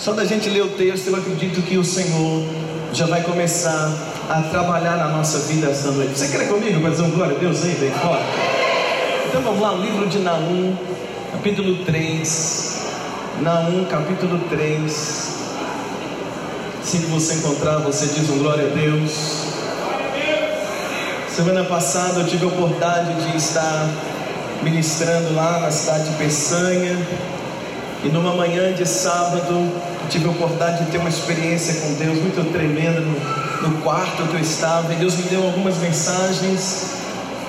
Só da gente ler o texto, eu acredito que o Senhor já vai começar a trabalhar na nossa vida esta noite. Você quer comigo para dizer um glória a Deus aí, vem fora? Então vamos lá, o livro de Naum, capítulo 3. Naum, capítulo 3. Assim que você encontrar, você diz um glória a Deus. Semana passada eu tive a oportunidade de estar ministrando lá na cidade de Peçanha. E numa manhã de sábado, tive a oportunidade de ter uma experiência com Deus muito tremenda no, no quarto que eu estava. E Deus me deu algumas mensagens.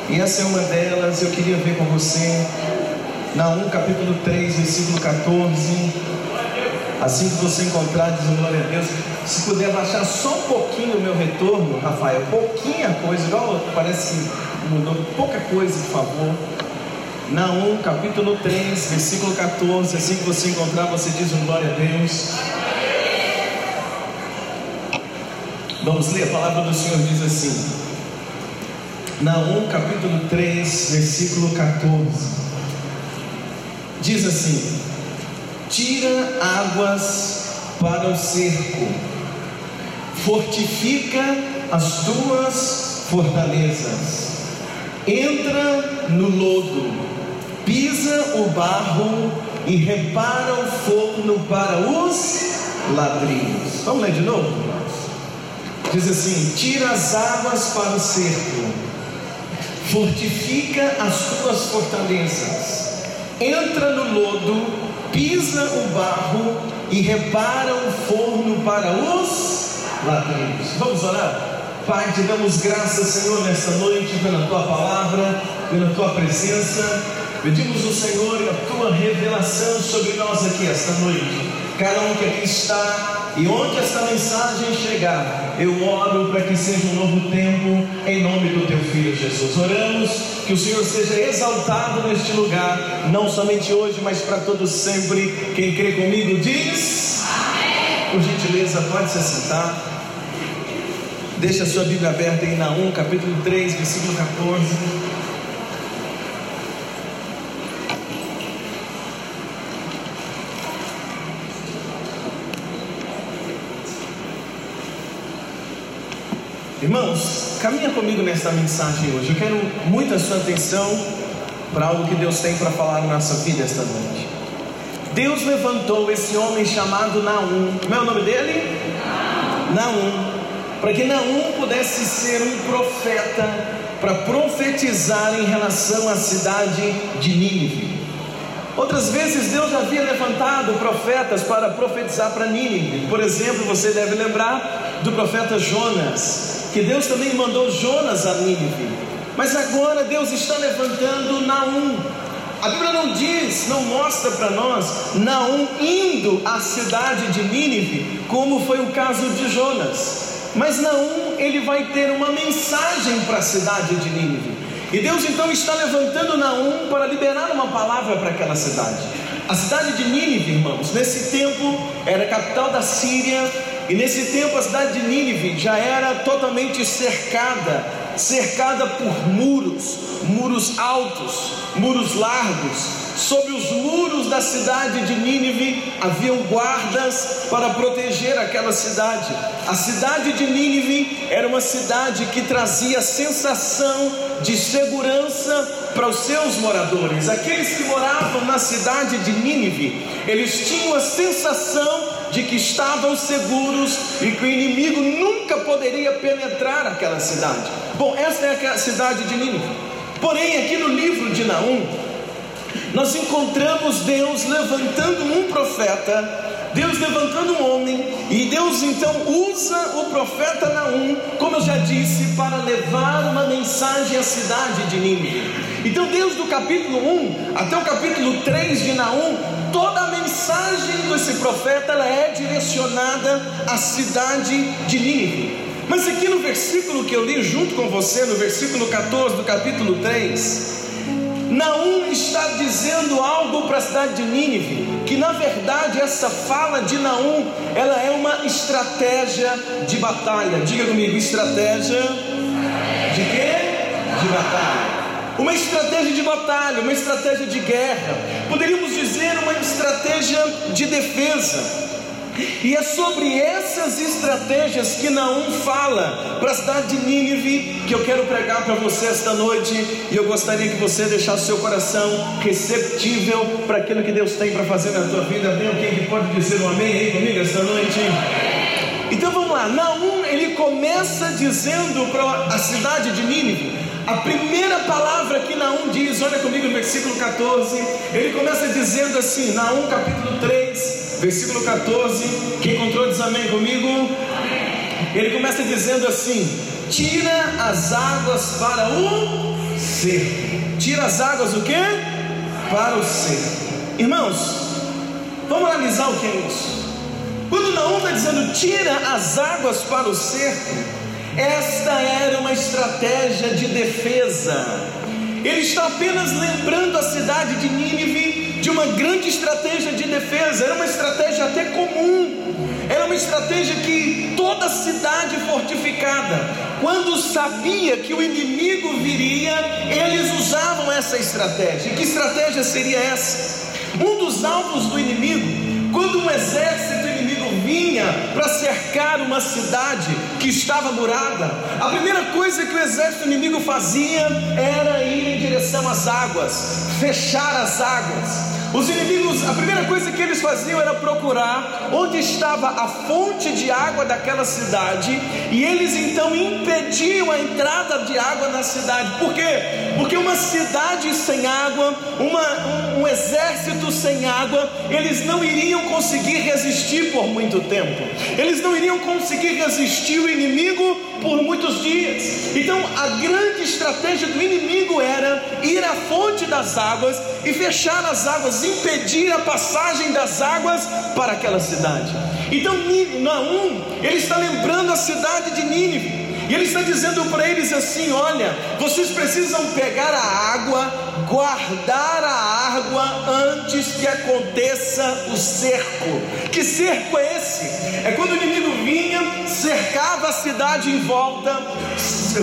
E essa é uma delas, eu queria ver com você. Naum capítulo 3, versículo 14. Assim que você encontrar, diz glória a Deus. Se puder baixar só um pouquinho o meu retorno, Rafael, pouquinha coisa, igual parece que mudou pouca coisa, por favor. Naum, capítulo 3, versículo 14. Assim que você encontrar, você diz glória a Deus. Vamos ler, a palavra do Senhor diz assim. Naum, capítulo 3, versículo 14. Diz assim: Tira águas para o cerco, fortifica as tuas fortalezas, entra no lodo pisa o barro e repara o forno para os ladrilhos. Vamos ler de novo? Diz assim: tira as águas para o cerco, fortifica as tuas fortalezas, entra no lodo, pisa o barro e repara o forno para os ladrilhos. Vamos orar? Pai, te damos graças, Senhor, nesta noite pela tua palavra, pela tua presença. Pedimos ao Senhor a tua revelação sobre nós aqui esta noite. Cada um que aqui está e onde esta mensagem chegar, eu oro para que seja um novo tempo em nome do teu filho Jesus. Oramos que o Senhor seja exaltado neste lugar, não somente hoje, mas para todos sempre. Quem crê comigo diz: Amém. Por gentileza, pode se sentar. Deixa a sua Bíblia aberta em Naum, capítulo 3, versículo 14. Irmãos, caminha comigo nesta mensagem hoje. Eu quero muita sua atenção para algo que Deus tem para falar na nossa vida esta noite. Deus levantou esse homem chamado Naum. Como é o nome dele? Naum. Para que Naum pudesse ser um profeta para profetizar em relação à cidade de Nínive. Outras vezes Deus havia levantado profetas para profetizar para Nínive. Por exemplo, você deve lembrar do profeta Jonas que Deus também mandou Jonas a Nínive. Mas agora Deus está levantando Naum. A Bíblia não diz, não mostra para nós Naum indo à cidade de Nínive, como foi o caso de Jonas. Mas Naum, ele vai ter uma mensagem para a cidade de Nínive. E Deus então está levantando Naum para liberar uma palavra para aquela cidade. A cidade de Nínive, irmãos, nesse tempo era capital da Síria, e nesse tempo a cidade de Nínive já era totalmente cercada, cercada por muros, muros altos, muros largos. Sobre os muros da cidade de Nínive haviam guardas para proteger aquela cidade. A cidade de Nínive era uma cidade que trazia sensação de segurança para os seus moradores. Aqueles que moravam na cidade de Nínive, eles tinham a sensação de que estavam seguros e que o inimigo nunca poderia penetrar aquela cidade. Bom, essa é a cidade de Nínive. Porém, aqui no livro de Naum, nós encontramos Deus levantando um profeta Deus levantando um homem, e Deus então usa o profeta Naum, como eu já disse, para levar uma mensagem à cidade de Nínive. Então, Deus do capítulo 1 até o capítulo 3 de Naum, toda a mensagem desse profeta ela é direcionada à cidade de Nínive. Mas aqui no versículo que eu li junto com você, no versículo 14 do capítulo 3, Naum está dizendo algo para a cidade de Nínive, que na verdade essa fala de Naum, ela é uma estratégia de batalha. Diga comigo, estratégia de quê? De batalha. Uma estratégia de batalha, uma estratégia de guerra, poderíamos dizer uma estratégia de defesa. E é sobre essas estratégias que Naum fala para a cidade de Nínive que eu quero pregar para você esta noite. E eu gostaria que você deixasse seu coração receptível para aquilo que Deus tem para fazer na tua vida. Tem alguém que pode dizer um amém aí comigo esta noite? Então vamos lá. Naum ele começa dizendo para a cidade de Nínive a primeira palavra que Naum diz, olha comigo no versículo 14, ele começa dizendo assim, Naum capítulo 3, versículo 14, quem encontrou diz amém comigo? Ele começa dizendo assim: tira as águas para o cerco. Tira as águas o que? Para o cerco. Irmãos, vamos analisar o que é isso. Quando Naum está dizendo tira as águas para o cerco, esta era uma estratégia de defesa. Ele está apenas lembrando a cidade de Nínive de uma grande estratégia de defesa. Era uma estratégia até comum. Era uma estratégia que toda cidade fortificada, quando sabia que o inimigo viria, eles usavam essa estratégia. Que estratégia seria essa? Um dos alvos do inimigo, quando um exército vinha para cercar uma cidade que estava murada, a primeira coisa que o exército inimigo fazia era ir em direção às águas, fechar as águas. Os inimigos, a primeira coisa que eles faziam era procurar onde estava a fonte de água daquela cidade, e eles então impediam a entrada de água na cidade. Por quê? Porque uma cidade sem água, uma, um, um exército sem água, eles não iriam conseguir resistir por muito tempo, eles não iriam conseguir resistir o inimigo por muitos dias. Então a grande estratégia do inimigo era ir à fonte das águas e fechar as águas, impedir a passagem das águas para aquela cidade. Então Naum, ele está lembrando a cidade de Nínive. E ele está dizendo para eles assim: olha, vocês precisam pegar a água, guardar a água antes que aconteça o cerco. Que cerco é esse? É quando o inimigo vinha, cercava a cidade em volta,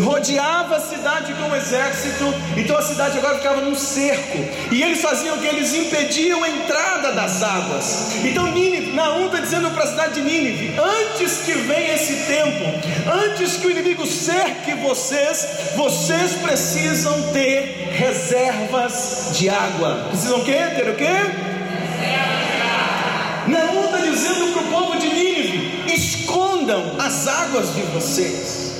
rodeava a cidade com o exército, então a cidade agora ficava num cerco. E eles faziam o que? Eles impediam a entrada das águas. Então Nínive, Naum está dizendo para a cidade de Nínive: antes que venha esse tempo, antes que o inimigo cerque vocês, vocês precisam ter reservas de água. Precisam o quê? Ter o quê? Naum está dizendo para o povo de Nínive: escondam as águas de vocês.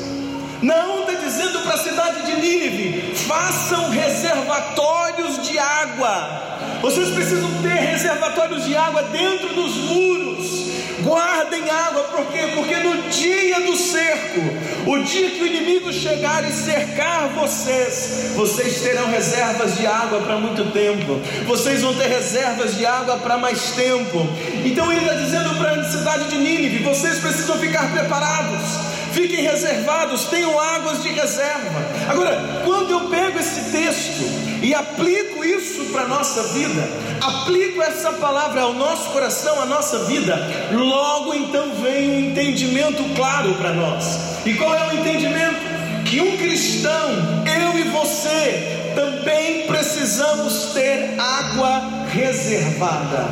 Naum está dizendo para a cidade de Nínive: façam reservatórios de água. Vocês precisam ter reservatórios de água dentro dos muros. Guardem água, por quê? Porque no dia do cerco, o dia que o inimigo chegar e cercar vocês, vocês terão reservas de água para muito tempo, vocês vão ter reservas de água para mais tempo. Então ele está dizendo para a cidade de Nínive: vocês precisam ficar preparados, fiquem reservados, tenham águas de reserva. Agora, quando eu pego esse texto, e aplico isso para a nossa vida, aplico essa palavra ao nosso coração, à nossa vida, logo então vem um entendimento claro para nós. E qual é o entendimento? Que um cristão, eu e você, também precisamos ter água reservada.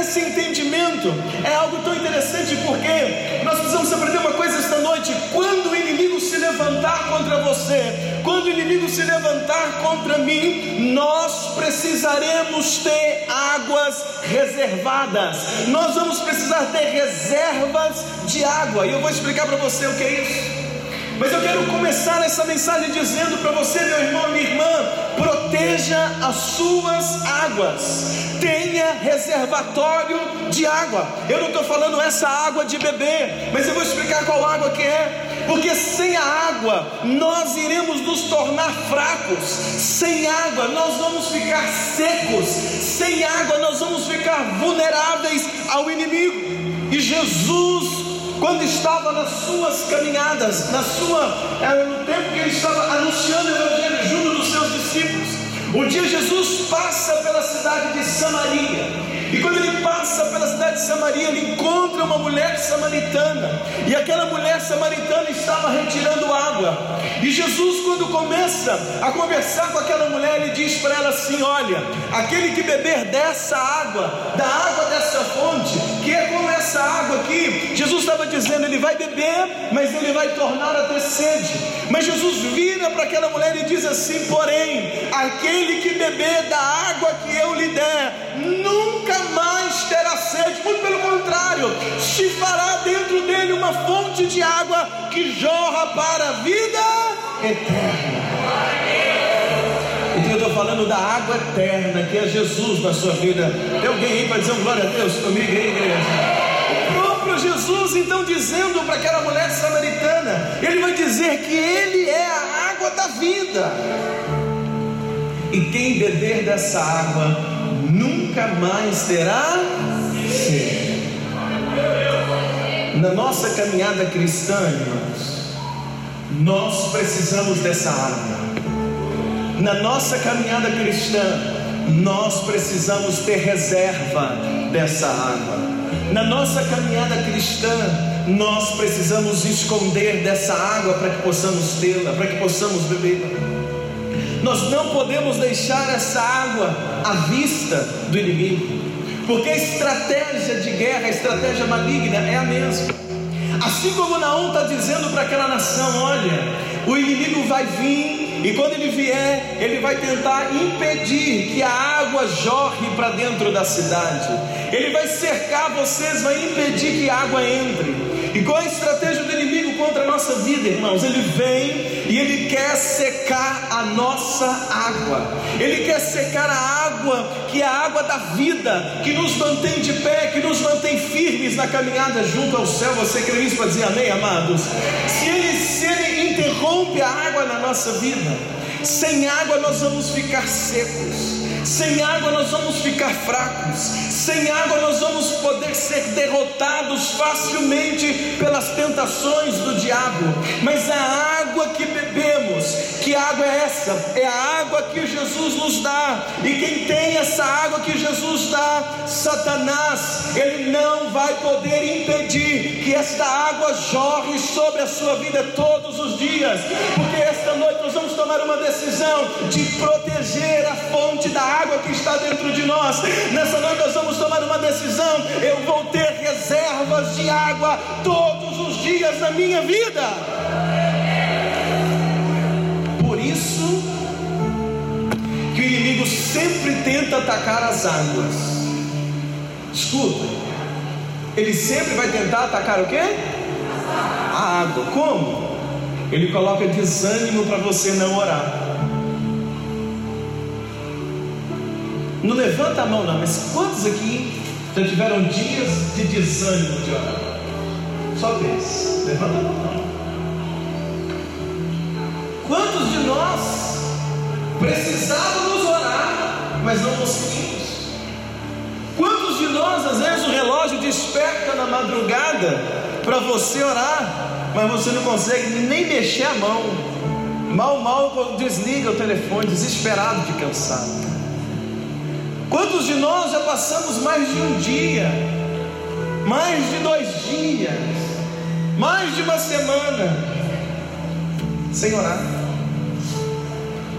Esse entendimento é algo tão interessante porque nós precisamos aprender uma coisa esta noite: quando o inimigo se levantar contra você, quando o inimigo se levantar contra mim, nós precisaremos ter águas reservadas, nós vamos precisar ter reservas de água, e eu vou explicar para você o que é isso. Mas eu quero começar essa mensagem dizendo para você, meu irmão, minha irmã, proteja as suas águas, tenha reservatório de água. Eu não estou falando essa água de beber, mas eu vou explicar qual água que é. Porque sem a água nós iremos nos tornar fracos, sem água nós vamos ficar secos, sem água nós vamos ficar vulneráveis ao inimigo. E Jesus quando estava nas suas caminhadas, na sua, era no tempo que ele estava anunciando o Evangelho junto dos seus discípulos. Um dia Jesus passa pela cidade de Samaria, e quando ele passa pela cidade de Samaria, ele encontra uma mulher samaritana, e aquela mulher samaritana estava retirando água. E Jesus, quando começa a conversar com aquela mulher, ele diz para ela assim: Olha, aquele que beber dessa água, da água dessa fonte, que como essa água aqui. Jesus estava dizendo: ele vai beber, mas ele vai tornar a ter sede. Mas Jesus vira para aquela mulher e diz assim: porém, aquele que beber da água que eu lhe der, nunca mais terá sede, muito pelo contrário, se fará dentro dele uma fonte de água que jorra para a vida eterna. Falando da água eterna, que é Jesus na sua vida. Tem alguém aí para dizer um glória a Deus comigo aí, igreja? O próprio Jesus, então, dizendo para aquela mulher samaritana, ele vai dizer que ele é a água da vida. E quem beber dessa água nunca mais terá sede. Na nossa caminhada cristã, irmãos, nós precisamos dessa água. Na nossa caminhada cristã, nós precisamos ter reserva dessa água. Na nossa caminhada cristã, nós precisamos esconder dessa água para que possamos tê-la, para que possamos bebê-la. Nós não podemos deixar essa água à vista do inimigo, porque a estratégia de guerra, a estratégia maligna é a mesma. Assim como Naum está dizendo para aquela nação: olha, o inimigo vai vir, e quando ele vier, ele vai tentar impedir que a água jorre para dentro da cidade. Ele vai cercar vocês, vai impedir que a água entre. E qual a estratégia nossa vida, irmãos? Ele vem e ele quer secar a nossa água. Ele quer secar a água que é a água da vida, que nos mantém de pé, que nos mantém firmes na caminhada junto ao céu. Você crê isso para dizer amém, amados? Se ele, se ele interrompe a água na nossa vida, sem água nós vamos ficar secos. Sem água nós vamos ficar fracos, sem água nós vamos poder ser derrotados facilmente pelas tentações do diabo. Mas a água que bebemos, que água é essa? É a água que Jesus nos dá. E quem tem essa água que Jesus dá, Satanás, ele não vai poder impedir que esta água jorre sobre a sua vida todos os dias, porque esta noite nós vamos tomar uma decisão de proteger a fonte da água que está dentro de nós. Nessa noite nós vamos tomar uma decisão. Eu vou ter reservas de água todos os dias na minha vida. O inimigo sempre tenta atacar as águas. Escuta, ele sempre vai tentar atacar o quê? A água. Como? Ele coloca desânimo para você não orar. Não levanta a mão, não, mas quantos aqui já tiveram dias de desânimo de orar? Só vez. Levanta a mão. Quantos de nós precisávamos orar, mas não conseguimos? Quantos de nós, às vezes, o relógio desperta na madrugada para você orar, mas você não consegue nem mexer a mão? Mal, mal desliga o telefone, desesperado de cansado. Quantos de nós já passamos mais de um dia, mais de dois dias, mais de uma semana sem orar?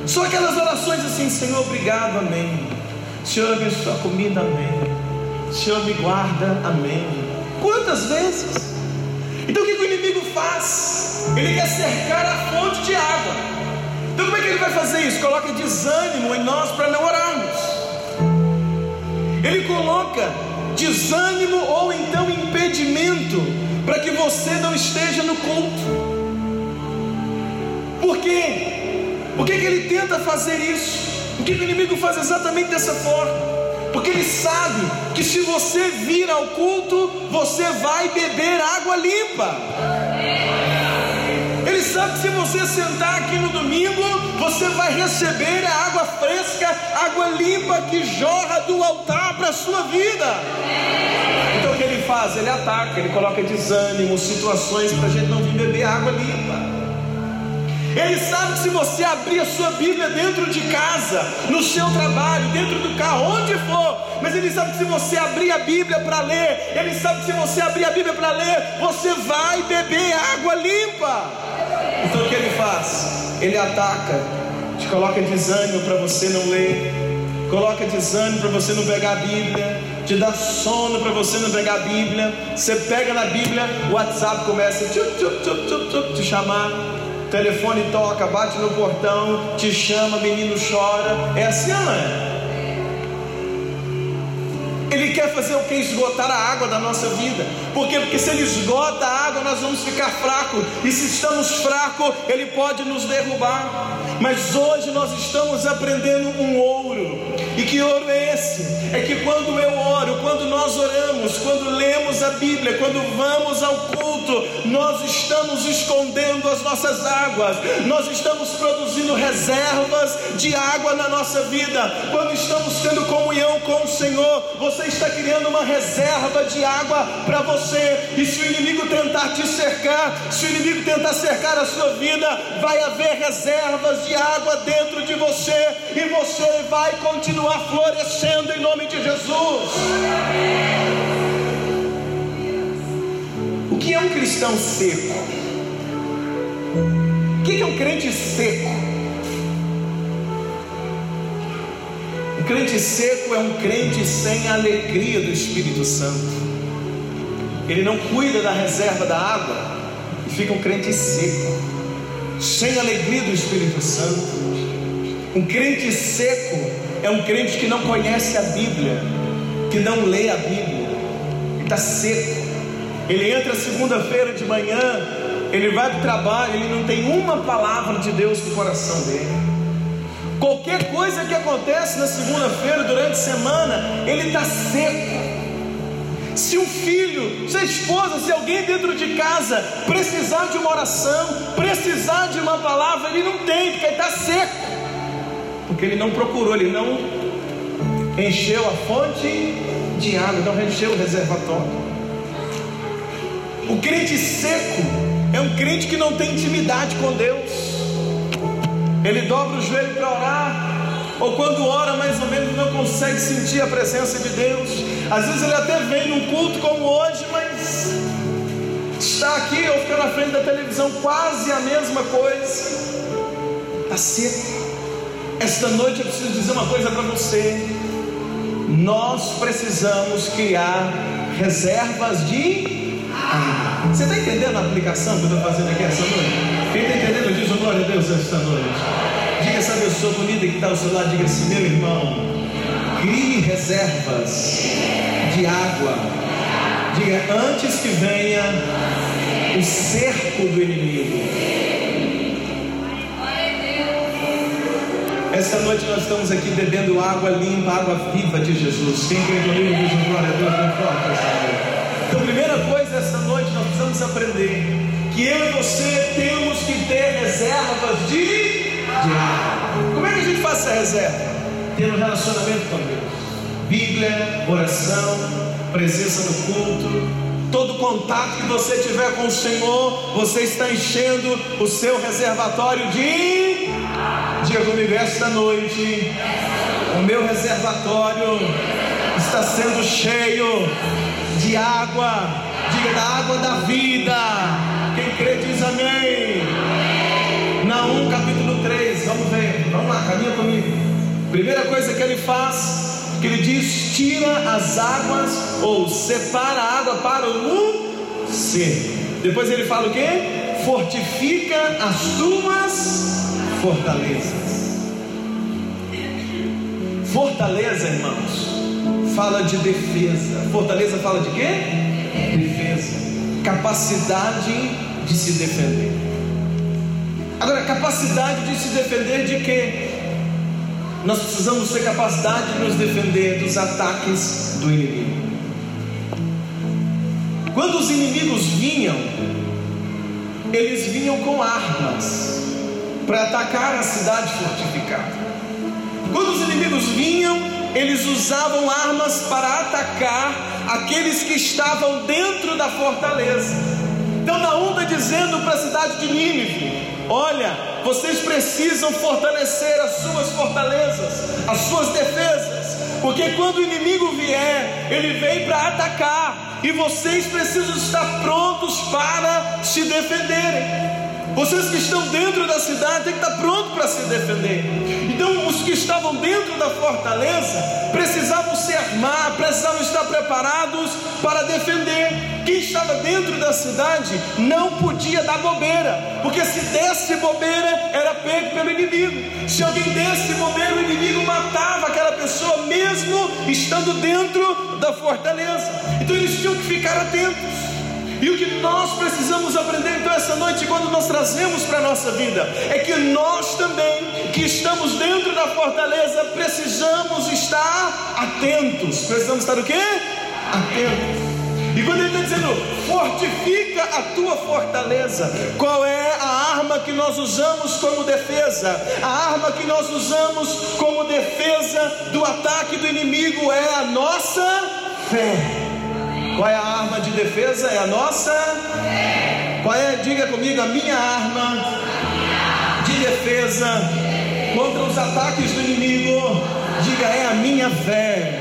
Só aquelas orações assim, Senhor, obrigado, amém. Senhor, abençoa a comida, amém. Senhor, me guarda, amém. Quantas vezes? Então o que o inimigo faz? Ele quer cercar a fonte de água. Então como é que ele vai fazer isso? Coloca desânimo em nós para não orarmos. Ele coloca desânimo ou então impedimento para que você não esteja no culto. Por quê? Por que, que ele tenta fazer isso? Por que, que o inimigo faz exatamente dessa forma? Porque ele sabe que se você vir ao culto, você vai beber água limpa. Ele sabe que se você sentar aqui no domingo, você vai receber a água fresca, água limpa que jorra do altar para a sua vida. Então o que ele faz? Ele ataca, ele coloca desânimo, situações para a gente não vir beber água limpa. Ele sabe que se você abrir a sua Bíblia dentro de casa, no seu trabalho, dentro do carro, onde for, mas ele sabe que se você abrir a Bíblia para ler, ele sabe que se você abrir a Bíblia para ler, você vai beber água limpa. Então o que ele faz? Ele ataca, te coloca desânimo para você não ler, coloca desânimo para você não pegar a Bíblia, te dá sono para você não pegar a Bíblia. Você pega na Bíblia, o WhatsApp começa a te chamar. Telefone toca, bate no portão, te chama, menino chora. É assim, não é? Ele quer fazer o que? Esgotar a água da nossa vida. Por quê? Porque se ele esgota a água, nós vamos ficar fracos. E se estamos fracos, ele pode nos derrubar. Mas hoje nós estamos aprendendo um ouro. E que ouro é esse? É que quando eu oro, quando nós oramos, quando lemos a Bíblia, quando vamos ao culto, nós estamos escondendo as nossas águas. Nós estamos produzindo reservas de água na nossa vida. Quando estamos tendo comunhão com o Senhor, você está criando uma reserva de água para você. E se o inimigo tentar te cercar, se o inimigo tentar cercar a sua vida, vai haver reservas de água dentro de você e você vai continuar florescendo em nome de Jesus. Que é um cristão seco? O que é um crente seco? Um crente seco é um crente sem a alegria do Espírito Santo. Ele não cuida da reserva da água e fica um crente seco, sem a alegria do Espírito Santo. Um crente seco é um crente que não conhece a Bíblia, que não lê a Bíblia, está seco. Ele entra segunda-feira de manhã, ele vai para o trabalho, ele não tem uma palavra de Deus no coração dele. Qualquer coisa que acontece na segunda-feira, durante a semana, ele está seco. Se um filho, se a esposa, se alguém dentro de casa precisar de uma oração, precisar de uma palavra, ele não tem, porque está seco. Porque ele não procurou, ele não encheu a fonte de água, não encheu o reservatório. O crente seco é um crente que não tem intimidade com Deus. Ele dobra o joelho para orar, ou quando ora, mais ou menos não consegue sentir a presença de Deus. Às vezes ele até vem num culto como hoje, mas está aqui ou fica na frente da televisão, quase a mesma coisa. Está seco. Esta noite eu preciso dizer uma coisa para você. Nós precisamos criar reservas de água. Você está entendendo a aplicação que eu estou fazendo aqui essa noite? Quem está entendendo, diz o glória a Deus esta noite. Diga essa pessoa bonita que está ao seu lado, diga assim, meu irmão, crie reservas de água. Diga, antes que venha o cerco do inimigo. Esta noite nós estamos aqui bebendo água limpa, água viva de Jesus. Quem crê comigo diz glória a Deus, bem forte Então, primeira coisa esta noite nós precisamos aprender que eu e você temos que ter reservas de, de água. Como é que a gente faz essa reserva? Tendo um relacionamento com Deus. Bíblia, oração, presença no culto, todo contato que você tiver com o Senhor, você está enchendo o seu reservatório de. Diga comigo, esta noite, o meu reservatório está sendo cheio de água, diga da água da vida quem crê diz amém. Naum capítulo 3, vamos ver, vamos lá, caminha comigo. Primeira coisa que ele faz, que ele diz: tira as águas ou separa a água para o ser. Depois ele fala o que? Fortifica as tuas fortalezas. Fortaleza, irmãos, fala de defesa. Fortaleza fala de quê? Defesa capacidade de se defender. Agora, capacidade de se defender de quê? Nós precisamos ter capacidade de nos defender dos ataques do inimigo. Quando os inimigos vinham, eles vinham com armas para atacar a cidade fortificada. Quando os inimigos vinham, eles usavam armas para atacar aqueles que estavam dentro da fortaleza. Então Naum está dizendo para a cidade de Nínive: olha, vocês precisam fortalecer as suas fortalezas, as suas defesas, porque quando o inimigo vier, ele vem para atacar, e vocês precisam estar prontos para se defenderem. Vocês que estão dentro da cidade têm que estar pronto para se defender. Então, os que estavam dentro da fortaleza precisavam se armar, precisavam estar preparados para defender. Quem estava dentro da cidade não podia dar bobeira, porque se desse bobeira era pego pelo inimigo. Se alguém desse bobeira, o inimigo matava aquela pessoa, mesmo estando dentro da fortaleza. Então, eles tinham que ficar atentos. E o que nós precisamos aprender então essa noite, quando nós trazemos para a nossa vida, é que nós também, que estamos dentro da fortaleza, precisamos estar atentos. Precisamos estar o quê? Atentos. E quando ele está dizendo, fortifica a tua fortaleza, qual é a arma que nós usamos como defesa? A arma que nós usamos como defesa do ataque do inimigo é a nossa fé. Qual é a arma de defesa? É a nossa? Qual é? Diga comigo, a minha arma de defesa contra os ataques do inimigo. Diga, é a minha fé.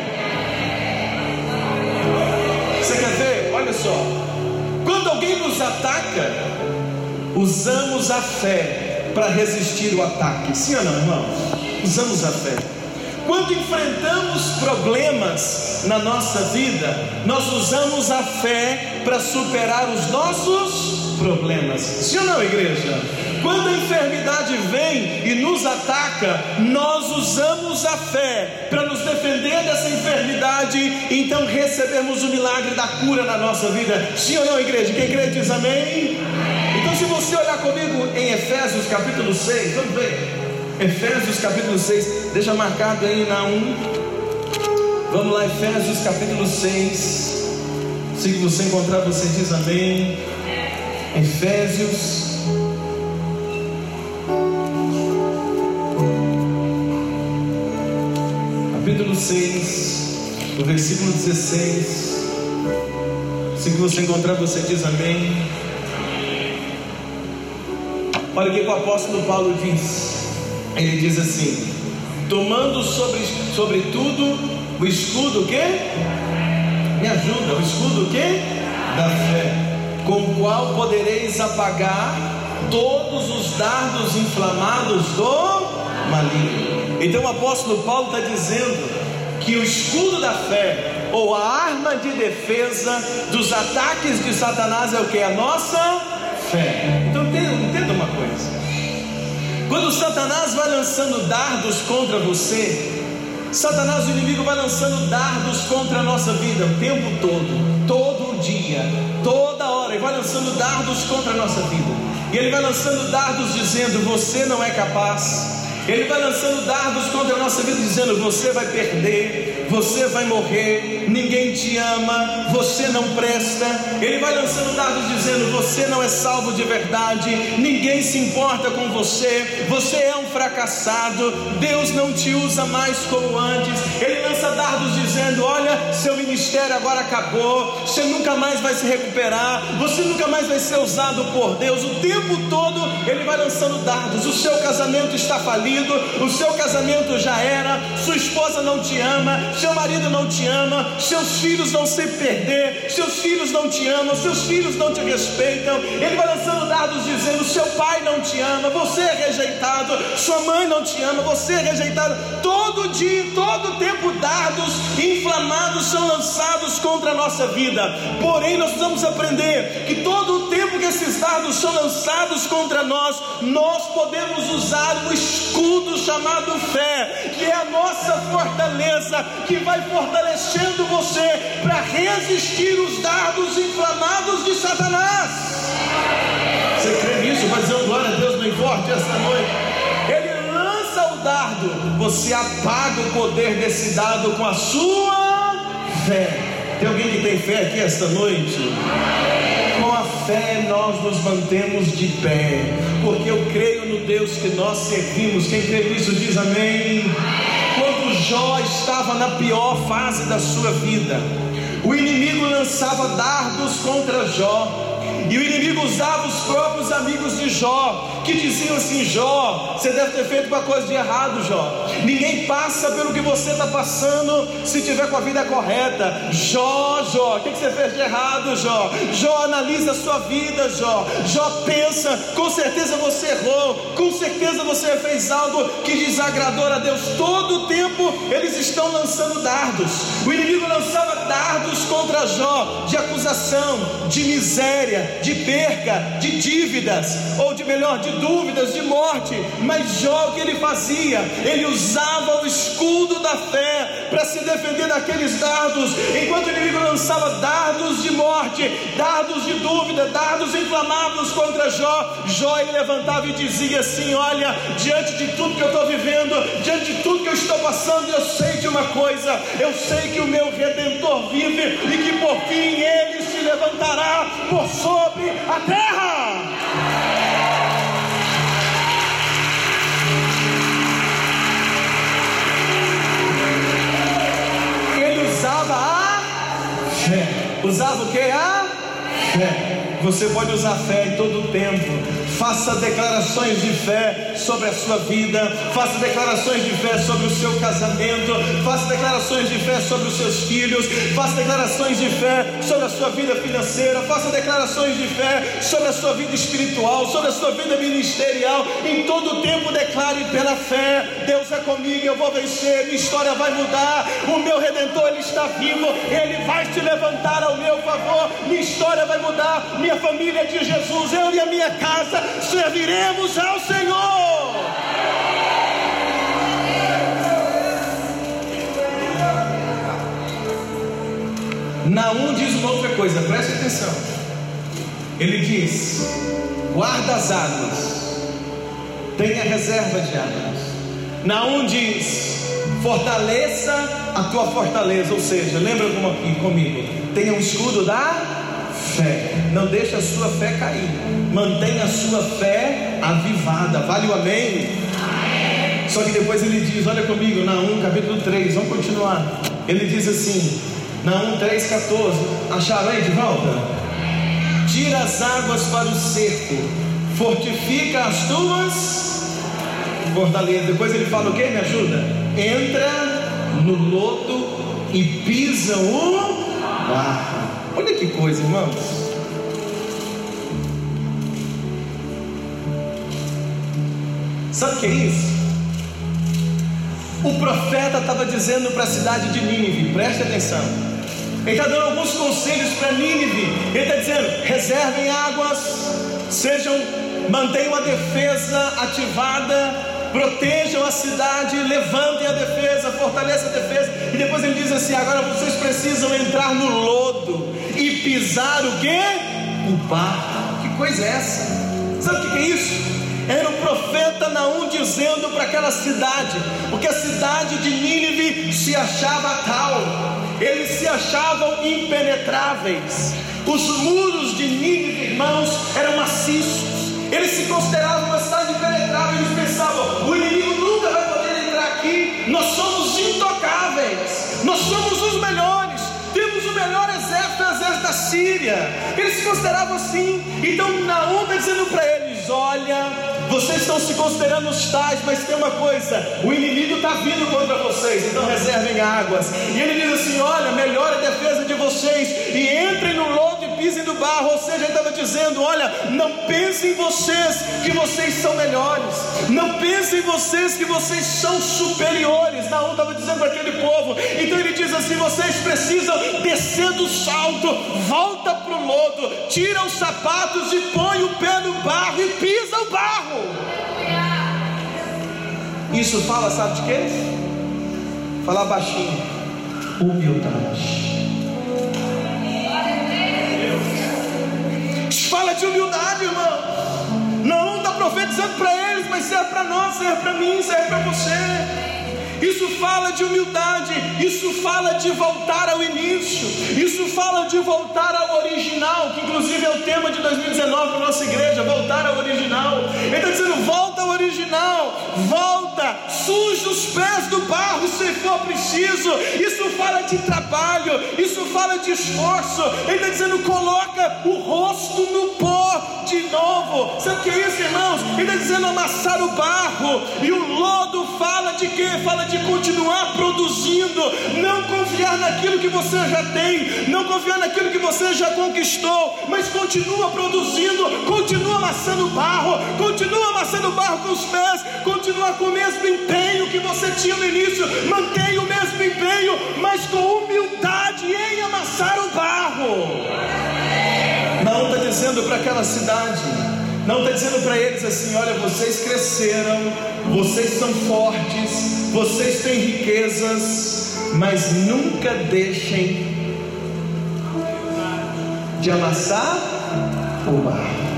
Você quer ver? Olha só. Quando alguém nos ataca, usamos a fé para resistir o ataque. Sim ou não, irmão? Usamos a fé. Quando enfrentamos problemas na nossa vida, nós usamos a fé para superar os nossos problemas. Sim ou não, igreja? Quando a enfermidade vem e nos ataca, nós usamos a fé para nos defender dessa enfermidade, então recebemos o milagre da cura na nossa vida. Sim ou não, igreja? Quem crê diz amém? Então, se você olhar comigo em Efésios capítulo 6, vamos ver. Efésios capítulo 6, deixa marcado aí na 1. Vamos lá, Efésios capítulo 6. Se você encontrar, você diz amém. Efésios. Capítulo 6, o versículo 16. Se você encontrar, você diz amém. Olha o que o apóstolo Paulo diz ele diz assim: tomando sobre, sobre tudo o escudo que? Me ajuda, o escudo que? Da fé, com o qual podereis apagar todos os dardos inflamados do maligno. Então o apóstolo Paulo está dizendo que o escudo da fé, ou a arma de defesa dos ataques de Satanás é o que? A nossa fé. Então entenda, uma coisa. Quando Satanás vai lançando dardos contra você, Satanás, o inimigo, vai lançando dardos contra a nossa vida o tempo todo, todo dia, toda hora, ele vai lançando dardos contra a nossa vida, e ele vai lançando dardos dizendo: Você não é capaz, ele vai lançando dardos contra a nossa vida, dizendo: Você vai perder, você vai morrer, ninguém te ama, você não presta. Ele vai lançando dardos, dizendo: Você não é salvo de verdade, ninguém se importa com você, você é um fracassado, Deus não te usa mais como antes. Ele lança dardos, dizendo: Olha, seu ministério agora acabou, você nunca mais vai se recuperar, você nunca mais vai ser usado por Deus. O tempo todo ele vai lançando dardos, o seu casamento está falido marido, o seu casamento já era, sua esposa não te ama, seu marido não te ama, seus filhos não se perder, seus filhos não te amam, seus filhos não te respeitam. Ele vai lançando dados dizendo: seu pai não te ama, você é rejeitado, sua mãe não te ama, você é rejeitado. Todo dia, todo tempo, dados inflamados são lançados contra a nossa vida. Porém, nós precisamos aprender que todo o tempo que esses dados são lançados contra nós, nós podemos usar o escudo escudo chamado fé, que é a nossa fortaleza, que vai fortalecendo você para resistir os dardos inflamados de Satanás. Você crê nisso? Vai dizer glória a Deus bem forte esta noite. Ele lança o dardo, você apaga o poder desse dardo com a sua fé. Tem alguém que tem fé aqui esta noite? Com a fé nós nos mantemos de pé, porque eu creio no Deus que nós servimos. Quem crê nisso diz amém. Quando Jó estava na pior fase da sua vida, o inimigo lançava dardos contra Jó, E o inimigo usava os próprios amigos de Jó, que diziam assim: Jó, você deve ter feito uma coisa de errado, Jó. Ninguém passa pelo que você está passando se tiver com a vida correta. Jó, Jó, o que, que você fez de errado, Jó? Jó, analisa a sua vida, Jó. Jó, pensa, com certeza você errou, com certeza você fez algo que desagradou a Deus. Todo o tempo eles estão lançando dardos. O inimigo lançava dardos contra Jó de acusação, de miséria, de perca, de dívidas, ou de melhor, de dúvidas, de morte. Mas Jó, o que ele fazia? Ele usava o escudo da fé para se defender daqueles dardos, enquanto o inimigo lançava dardos de morte, dardos de dúvida, dardos inflamáveis contra Jó. Jó ele levantava e dizia assim: Olha, diante de tudo que eu estou vivendo, diante de tudo que eu estou passando, eu sei de uma coisa: eu sei que o meu redentor vive e que por fim ele levantará por sobre a terra. Ele usava a fé. Usava o que? A fé. Você pode usar fé em todo o tempo. Faça declarações de fé sobre a sua vida. Faça declarações de fé sobre o seu casamento. Faça declarações de fé sobre os seus filhos. Faça declarações de fé sobre a sua vida financeira. Faça declarações de fé sobre a sua vida espiritual, sobre a sua vida ministerial. Em todo o tempo declare pela fé: Deus é comigo, eu vou vencer. Minha história vai mudar. O meu redentor ele está vivo. Ele vai se levantar ao meu favor. Minha história vai mudar. Minha família é de Jesus. Eu e a minha casa serviremos ao Senhor. Naum diz uma outra coisa, preste atenção. Ele diz: guarda as águas, tenha reserva de águas. Naum diz: fortaleça a tua fortaleza, ou seja, lembra comigo, tenha um escudo da fé. Não deixe a sua fé cair. Mantenha a sua fé avivada. Vale o amém? amém? Só que depois ele diz: Olha comigo, Naum capítulo 3, vamos continuar. Ele diz assim: Naum 3, 14. Acharam aí de volta? Tira as águas para o cerco, fortifica as tuas fortalezas. Depois ele fala o que? Me ajuda? Entra no lodo e pisa o barro. Olha que coisa, irmãos. Sabe o que é isso? O profeta estava dizendo para a cidade de Nínive, preste atenção. Ele está dando alguns conselhos para Nínive. Ele está dizendo: reservem águas, sejam, mantenham a defesa ativada, protejam a cidade, levantem a defesa, fortaleçam a defesa. E depois ele diz assim: agora vocês precisam entrar no lodo pisar o que? O barro. Que coisa é essa? Sabe o que é isso? Era o profeta Naum dizendo para aquela cidade, porque a cidade de Nínive se achava tal, eles se achavam impenetráveis. Os muros de Nínive, irmãos, eram maciços. Eles se consideravam uma cidade impenetrável. Eles pensavam: o inimigo nunca vai poder entrar aqui. Nós somos da Síria. Eles se consideravam assim. Então Naum está dizendo para eles: olha vocês estão se considerando os tais, mas tem uma coisa: o inimigo está vindo contra vocês, então reservem águas. E ele diz assim: olha, melhore a defesa de vocês e entrem no pisem no barro. Ou seja, ele estava dizendo: olha, não pensem em vocês que vocês são melhores, não pensem em vocês que vocês são superiores. Naum estava dizendo para aquele povo. Então ele diz assim: vocês precisam descer do salto, volta para o lodo, tira os sapatos e põe o pé no barro e pisa o barro. Isso fala, sabe de quê? Fala baixinho. Humildade. Para eles, mas serve para nós, serve para mim, serve para você. Isso fala de humildade, isso fala de voltar ao início, isso fala de voltar ao original, que inclusive é o tema de 2019 para nossa igreja, voltar ao original. Ele está dizendo: volta original, volta, suja os pés do barro, se for preciso. Isso fala de trabalho, isso fala de esforço. Ele está dizendo: coloca o rosto no pó de novo. Sabe o que é isso, irmãos? Ele está dizendo amassar o barro. E o lodo fala de quê? Fala de continuar produzindo, não confiar naquilo que você já tem, não confiar naquilo que você já conquistou, mas continua produzindo, continua amassando barro, continua amassando barro com os pés, continua com o mesmo empenho que você tinha no início, mantenha o mesmo empenho, mas com humildade em amassar o barro. Não está dizendo para aquela cidade, não está dizendo para eles assim: olha, vocês cresceram, vocês são fortes, vocês têm riquezas, mas nunca deixem de amassar o barro.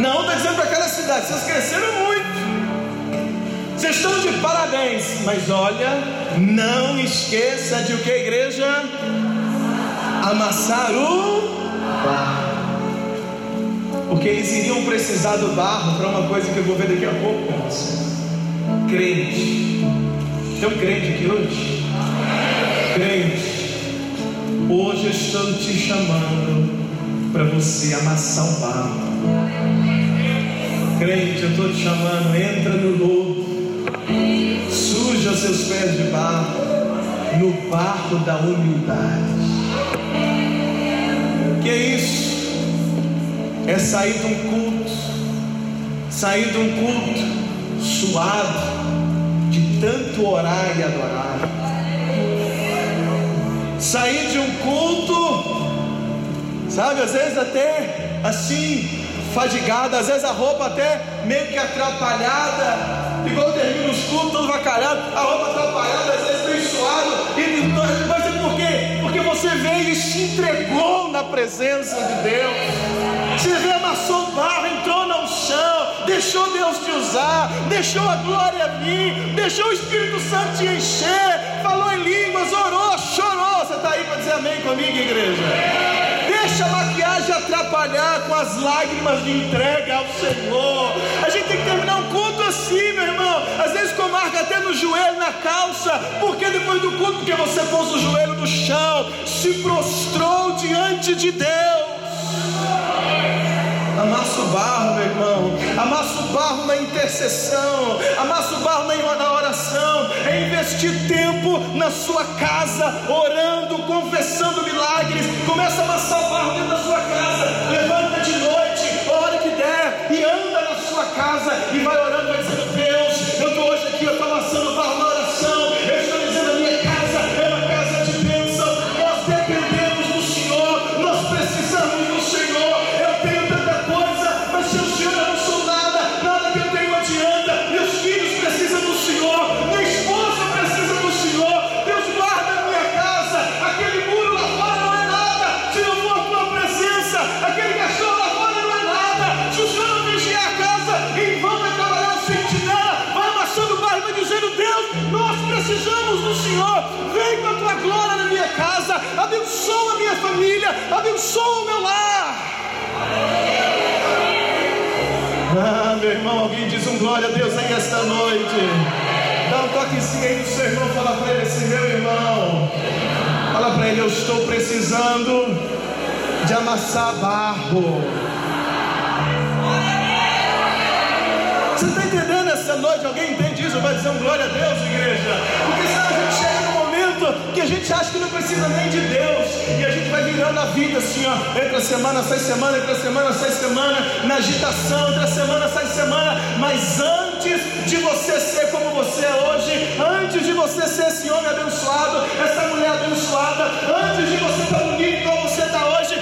Não está dizendo para aquela cidade, vocês cresceram muito, vocês estão de parabéns, mas olha, não esqueça de o que a igreja amassar o barro. Porque eles iriam precisar do barro para uma coisa que eu vou ver daqui a pouco com você. Crente. Tem um crente aqui hoje? Crente. Hoje eu estou te chamando para você amassar o barro. Crente, eu estou te chamando, entra no lodo, suja seus pés de barro, no barro da humildade. Que é isso? É sair de um culto, sair de um culto suado, de tanto orar e adorar sair de um culto, sabe, às vezes até assim, fadigada, às vezes a roupa até meio que atrapalhada, igual termina os cultos, todo vacalhado, a roupa atrapalhada, às vezes bem suado, e, mas é por quê? Porque você veio e se entregou na presença de Deus, você veio, amassou o barro, entrou no chão, deixou Deus te usar, deixou a glória vir, deixou o Espírito Santo te encher, falou em línguas, orou, chorou. Você está aí para dizer amém comigo, igreja? Atrapalhar com as lágrimas de entrega ao Senhor. A gente tem que terminar um culto assim, meu irmão. Às vezes com marca até no joelho, na calça. Porque depois do culto, porque você pôs o joelho no chão, se prostrou diante de Deus. Amassa o barro, meu irmão. Amassa o barro na intercessão. Amassa o barro na oração. É investir tempo na sua casa, orando, confessando milagres. Começa a amassar o barro dentro da sua casa. E vai orando, abençoa a minha família, abençoa o meu lar. Ah, meu irmão, alguém diz um glória a Deus aí esta noite. Dá um toquezinho aí no seu irmão, fala para ele assim, meu irmão. Fala para ele, eu estou precisando de amassar barro. Você está entendendo essa noite? Alguém entende isso? Vai dizer um glória a Deus, igreja? Porque senão a gente chega momento que a gente acha que não precisa nem de Deus. E a gente vai virando a vida assim, ó. Entra semana, sai semana, entra semana, sai semana, na agitação, entra semana, sai semana. Mas antes de você ser como você é hoje, antes de você ser esse homem abençoado, essa mulher abençoada, antes de você estar bonito como você está hoje,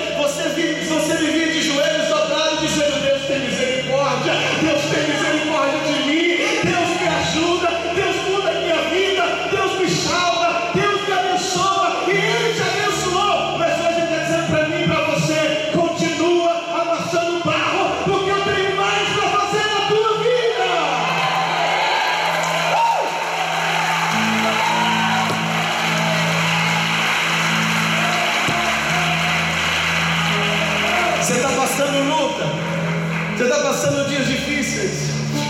passando dias difíceis,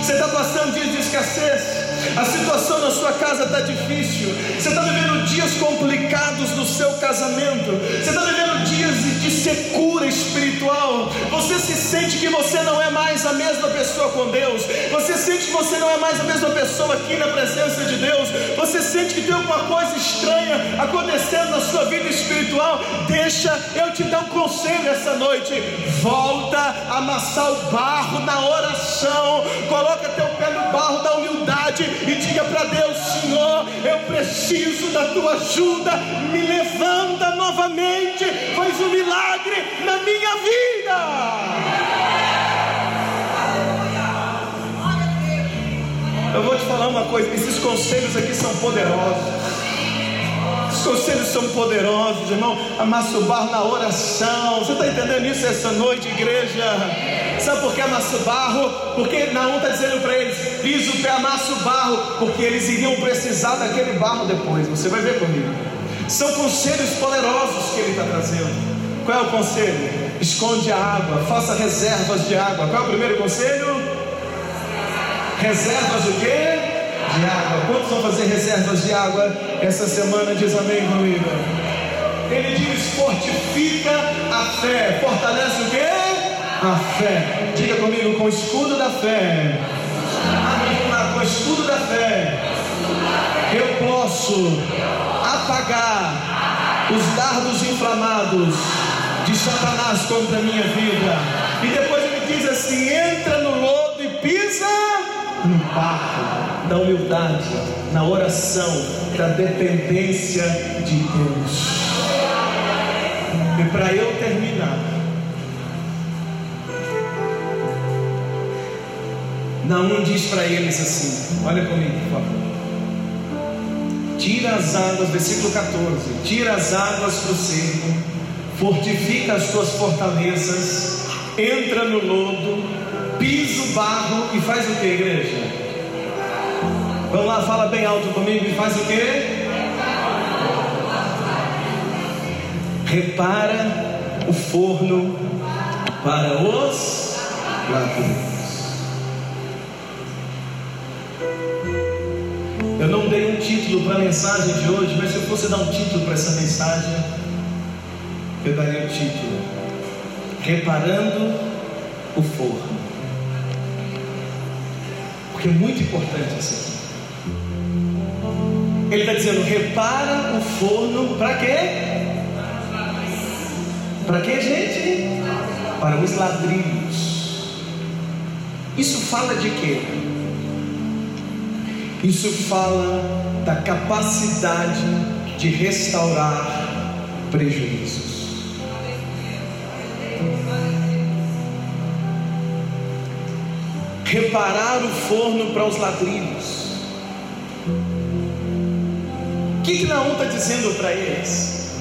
você está passando dias de escassez, A situação na sua casa está difícil. Você está vivendo dias complicados no seu casamento. Você está vivendo dias de secura espiritual. Você se sente que você não é mais a mesma pessoa com Deus. Você sente que você não é mais a mesma pessoa aqui na presença de Deus. Você sente que tem alguma coisa estranha acontecendo na sua vida espiritual. Deixa eu te dar um conselho essa noite. Volta a amassar o barro na oração. Coloca barro da humildade e diga para Deus: Senhor, eu preciso da tua ajuda. Me levanta novamente. Faz um milagre na minha vida. Eu vou te falar uma coisa: esses conselhos aqui são poderosos. Os conselhos são poderosos, irmão. Barro na oração. Você está entendendo isso essa noite, igreja? Sabe por que amassa o barro? Porque Naum está dizendo para eles: pisa o pé, amassa o barro, porque eles iriam precisar daquele barro depois. Você vai ver comigo. São conselhos poderosos que ele está trazendo. Qual é o conselho? Esconde a água, faça reservas de água. Qual é o primeiro conselho? Reservas o quê? De água. Quantos vão fazer reservas de água essa semana? Diz amém comigo. Ele diz: fortifica a fé. Fortalece o quê? A fé. Diga comigo, com o escudo da fé. Com o escudo da fé. Eu posso apagar os dardos inflamados de Satanás contra a minha vida. E depois ele diz assim: entra no lodo e pisa no papo da humildade, na oração, da dependência de Deus. E para eu terminar, Naum diz para eles assim: olha comigo, por favor. Tira as águas, versículo 14: tira as águas para o cerco, fortifica as tuas fortalezas, entra no lodo, pisa o barro e faz o que, igreja? Vamos lá, fala bem alto comigo e faz o que? Repara o forno para os ladrões. Eu não dei um título para a mensagem de hoje, mas se eu fosse dar um título para essa mensagem, eu daria o título: Reparando o forno. Porque é muito importante isso aqui. Ele está dizendo: repara o forno para quê? Para quê, gente? Para os ladrilhos. Isso fala de quê? Isso fala da capacidade de restaurar prejuízos. Reparar o forno para os ladrilhos. O que, que Naum está dizendo para eles?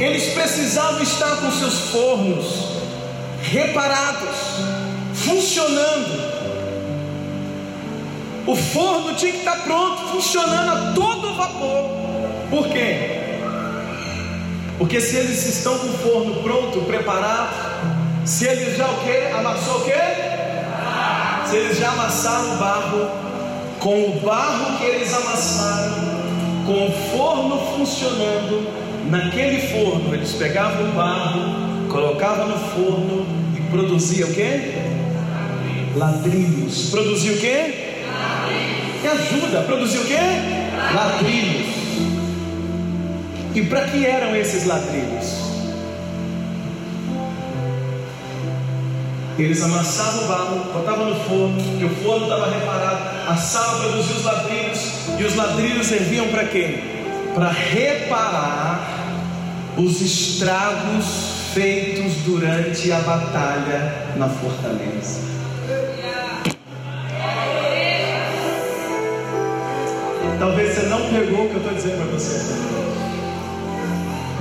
Eles precisavam estar com seus fornos reparados, funcionando. O forno tinha que estar pronto, funcionando a todo vapor. Por quê? Porque se eles estão com o forno pronto, preparado, se eles já o que? Amassou o que? Eles já amassaram o barro, com o barro que eles amassaram, com o forno funcionando, naquele forno eles pegavam o barro, colocavam no forno e produzia o que? Ladrilhos. Produzia o que? Me ajuda, produzia o que? Ladrilhos. E para que eram esses ladrilhos? Eles amassavam o barro, botavam no forno, que o forno estava reparado, assava, produzia os ladrilhos, e os ladrilhos serviam para quê? Para reparar os estragos feitos durante a batalha na fortaleza. Talvez você não pegou o que eu estou dizendo para você.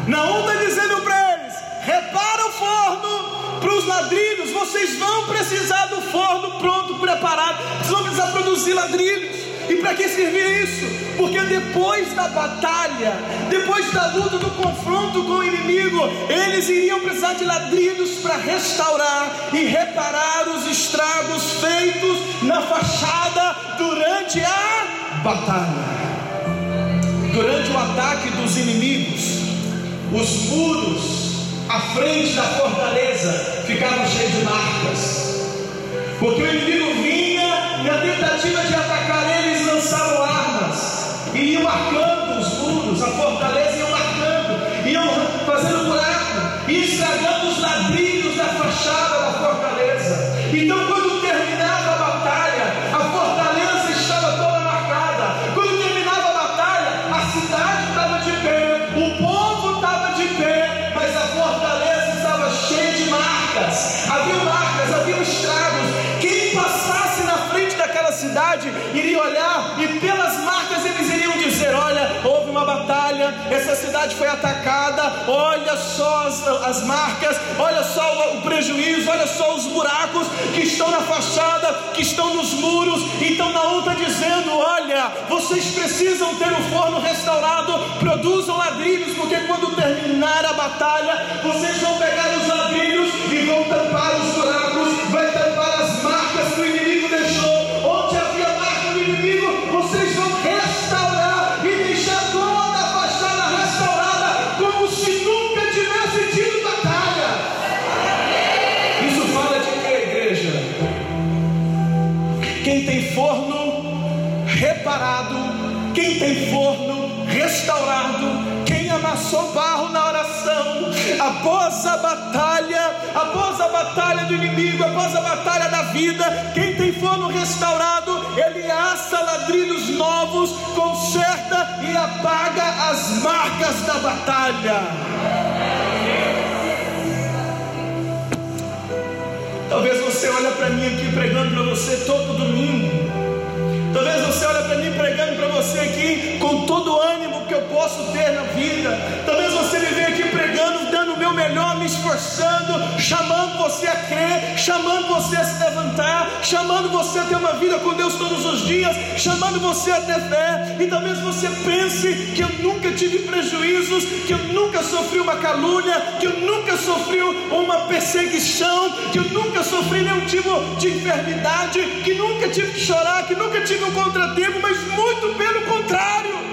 Não está dizendo para eles: repara o forno para os ladrilhos, vocês vão precisar do forno pronto, preparado, vocês vão precisar produzir ladrilhos. E para que servir isso? Porque depois da batalha, depois da luta, do confronto com o inimigo, eles iriam precisar de ladrilhos para restaurar e reparar os estragos feitos na fachada durante a batalha. Durante o ataque dos inimigos, os muros à frente da fortaleza ficavam cheios de marcas, porque o inimigo vinha na tentativa de atacar eles lançavam armas, e iam marcando os muros, a fortaleza iam marcando, iam fazendo buraco e estragando essa cidade foi atacada, olha só as, as marcas, olha só o, o prejuízo, olha só os buracos que estão na fachada, que estão nos muros. Então Naú está dizendo: Olha, vocês precisam ter o forno restaurado, produzam ladrilhos, porque quando terminar a batalha, vocês vão pegar os ladrilhos e vão tampar os buracos, após a batalha, após a batalha do inimigo, após a batalha da vida, quem tem forno restaurado, ele assa ladrilhos novos, conserta e apaga as marcas da batalha. Talvez você olhe para mim aqui pregando para você todo domingo. Talvez você olhe para mim pregando para você aqui com todo ânimo que eu posso ter na vida. Talvez você me venha aqui pregando, dando o meu melhor, me esforçando, chamando você a crer, chamando você a se levantar, chamando você a ter uma vida com Deus todos os dias, chamando você a ter fé. E talvez você pense que eu nunca tive prejuízos, que eu nunca sofri uma calúnia, que eu nunca sofri uma perseguição, que eu nunca sofri nenhum tipo de enfermidade, que nunca tive que chorar, que nunca tive um contratempo, mas muito pelo contrário.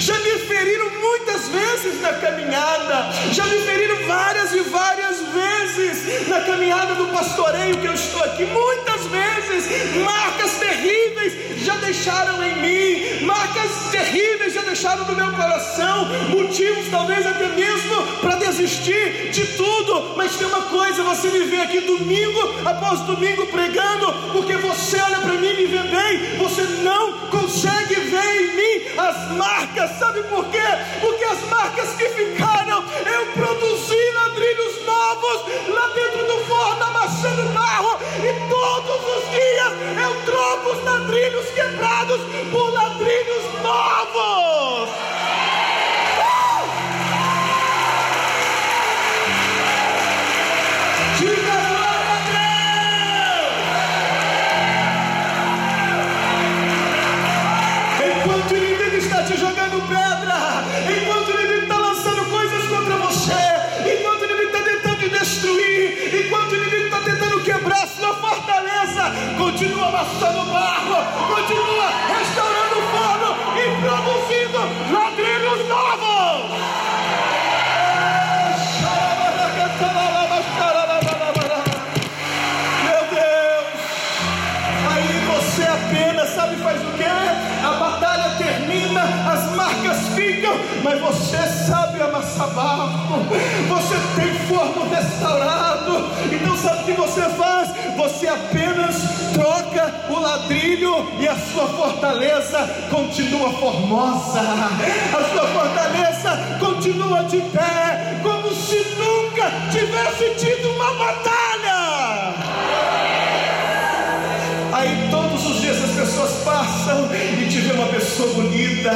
Já me feriram muitas vezes na caminhada, já me feriram várias e várias vezes na caminhada do pastoreio que eu estou aqui. Muitas vezes, marcas terríveis já deixaram em mim, marcas terríveis deixaram no meu coração, motivos talvez até mesmo para desistir de tudo. Mas tem uma coisa: você me vê aqui domingo após domingo pregando, porque você olha para mim e me vê bem, você não consegue ver em mim as marcas, sabe por quê? Porque as marcas que ficaram, eu produzi ladrilhos novos lá dentro do forno, amassando barro, e todos os dias eu troco os ladrilhos quebrados por ladrilhos novos. Continua amassando barro, continua restaurando o forno e produzindo ladrilhos novos. Meu Deus! Aí você apenas sabe faz o quê? A batalha termina, as marcas ficam, mas você sabe barro, você tem forno restaurado, então sabe o que você faz? Você apenas troca o ladrilho e a sua fortaleza continua formosa, a sua fortaleza continua de pé, como se nunca tivesse tido uma batalha. Aí todos os dias as pessoas passam e te vê uma pessoa bonita,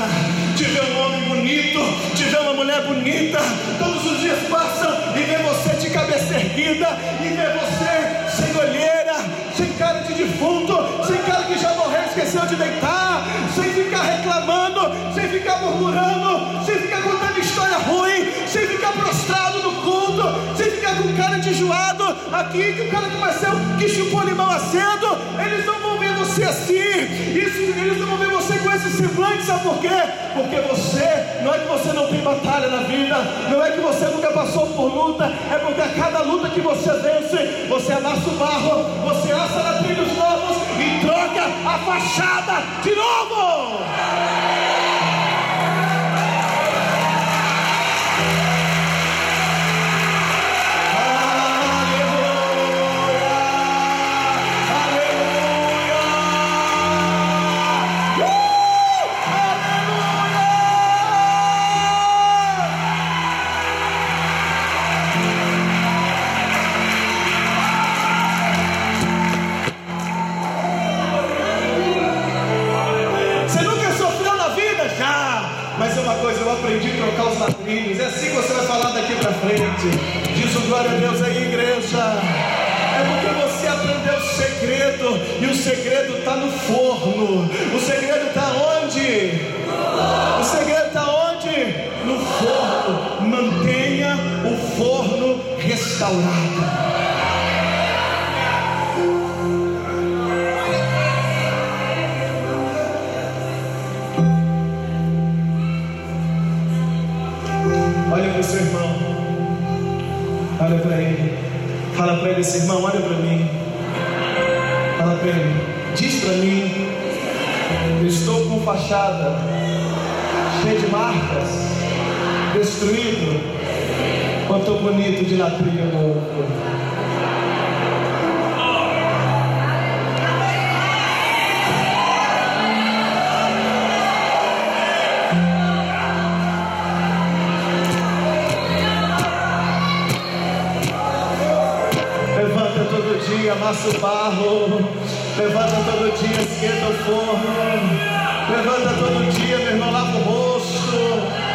bonita. Todos os dias passam e vê você de cabeça erguida, e vê você sem olheira, sem cara de defunto, sem cara que já morreu, esqueceu de deitar, aqui, que um cara que Marcel que chupou limão acedo, eles não vão ver você assim, Isso, eles não vão ver você com esse semblante, sabe por quê? Porque você, não é que você não tem batalha na vida, não é que você nunca passou por luta, é porque a cada luta que você vence, você amassa o barro, você assa na trilhos novos e troca a fachada de novo. Segredo. O está no forno. O segredo está onde? O segredo está onde? No forno. Mantenha o forno restaurado. Fala para ele assim, irmão, olha para mim. Fachada cheia de marcas, destruído, quanto bonito de latrilha novo. amassa o barro. Levanta todo dia, esquenta o forno. Levanta todo dia, meu irmão, lava o rosto.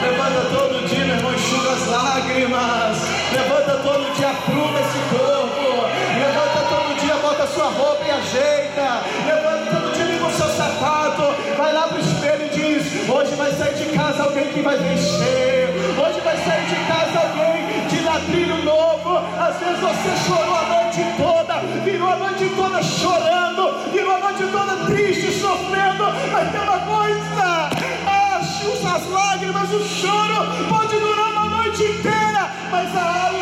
Levanta todo dia, meu irmão, enxuga as lágrimas. Levanta todo dia, apruma esse corpo. Levanta todo dia, bota a sua roupa e ajeita. Levanta todo dia, limpa o seu sapato. Vai lá pro espelho e diz: Hoje vai sair de casa alguém que vai vencer. Hoje vai sair de casa alguém de ladrilho novo. Às vezes você chorou a noite toda virou a noite toda chorando, toda triste, sofrendo, uma coisa, ah, as lágrimas, o choro pode durar uma noite inteira, mas a alegria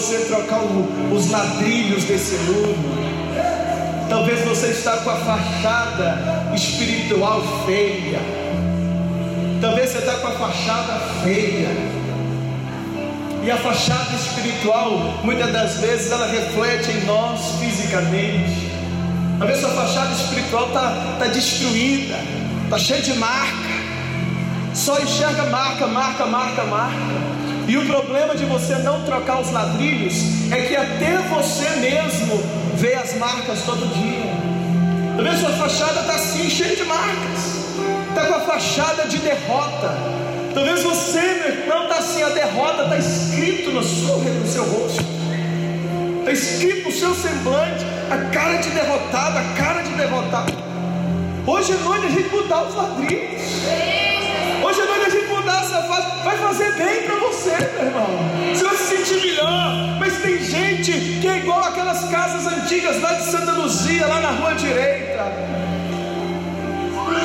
você trocar o, os ladrilhos desse mundo. Talvez você está com a fachada espiritual feia. Talvez você está com a fachada feia. E a fachada espiritual, muitas das vezes, ela reflete em nós fisicamente. Vezes sua fachada espiritual está tá destruída, está cheia de marca. Só enxerga marca, marca, marca, marca. E o problema de você não trocar os ladrilhos é que até você mesmo vê as marcas todo dia. Talvez sua fachada está assim, cheia de marcas. Está com a fachada de derrota. Talvez você, irmão, está assim, a derrota está escrito no seu, no seu rosto. Está escrito no seu semblante a cara de derrotado, a cara de derrotado. Hoje é noite a gente mudar os ladrilhos. Fase. Vai fazer bem para você, meu irmão. Você vai se sentir melhor. Mas tem gente que é igual aquelas casas antigas lá de Santa Luzia, lá na rua direita.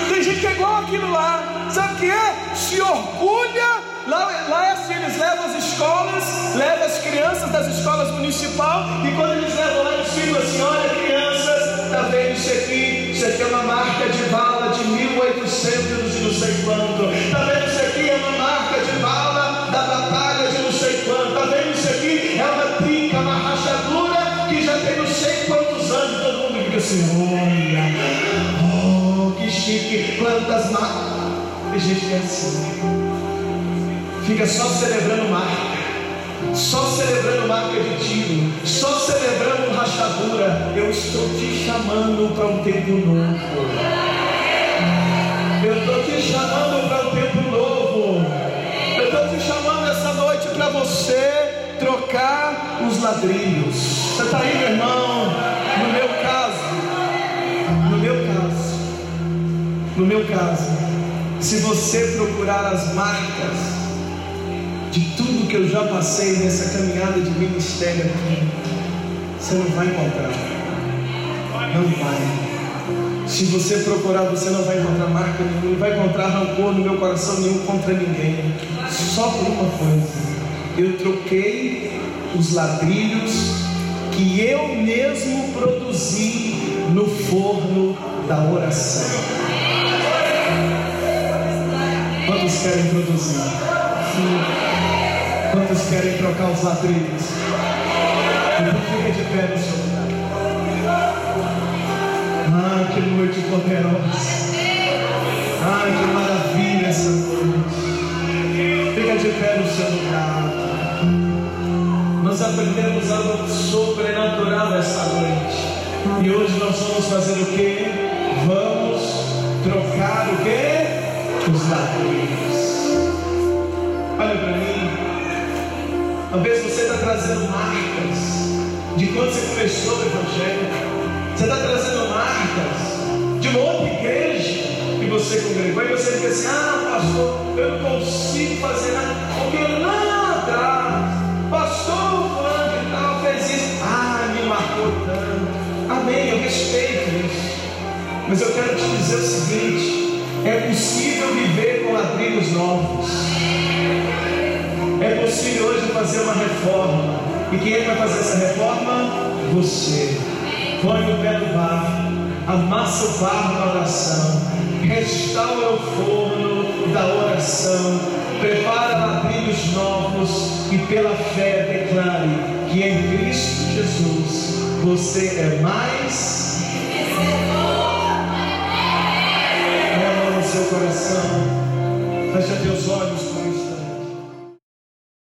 Tem gente que é igual aquilo lá. Sabe o que é? Se orgulha Lá, lá é assim, eles levam as escolas, levam as crianças das escolas municipais, e quando eles levam lá, eles ficam assim, olha crianças, está vendo isso aqui? Isso aqui é uma marca de bala de 1800 e não sei quanto. Que plantas marcas. Tem gente que é assim. Fica só celebrando marca. Só celebrando marca de tiro, só celebrando rachadura. Eu estou te chamando para um tempo novo. Eu estou te chamando para um tempo novo. Eu estou te chamando essa noite para você trocar os ladrilhos. Você está aí, meu irmão? No meu caso, se você procurar as marcas de tudo que eu já passei nessa caminhada de ministério aqui, você não vai encontrar. Não vai. Se você procurar, você não vai encontrar marca nenhuma, não vai encontrar rancor no meu coração nenhum contra ninguém. Só por uma coisa: eu troquei os ladrilhos que eu mesmo produzi no forno da oração. Querem produzir? Quantos querem trocar os ladrilhos? Então fica de pé no seu lugar. Ah, que noite poderosa. Ah, que maravilha essa noite. Fica de pé no seu lugar. Nós aprendemos algo sobrenatural essa noite. E hoje nós vamos fazer o que? Vamos trocar o que? Os ladrilhos. Olha para mim. Talvez você está trazendo marcas de quando você começou o Evangelho. Você está trazendo marcas de uma outra igreja que você congregou. E você diz assim: Ah, pastor, eu não consigo fazer nada. Porque lá atrás, pastor fulano e tal fez isso. Ah, me marcou tanto. Amém, eu respeito isso. Mas eu quero te dizer o seguinte: é possível viver com ladrilhos novos. Possível hoje fazer uma reforma. E quem é que vai fazer essa reforma? Você. Põe o pé do barro, amassa o barro da oração, restaura o forno da oração, prepara ladrilhos novos e pela fé declare que em Cristo Jesus você é mais. É no seu coração. Fecha teus olhos.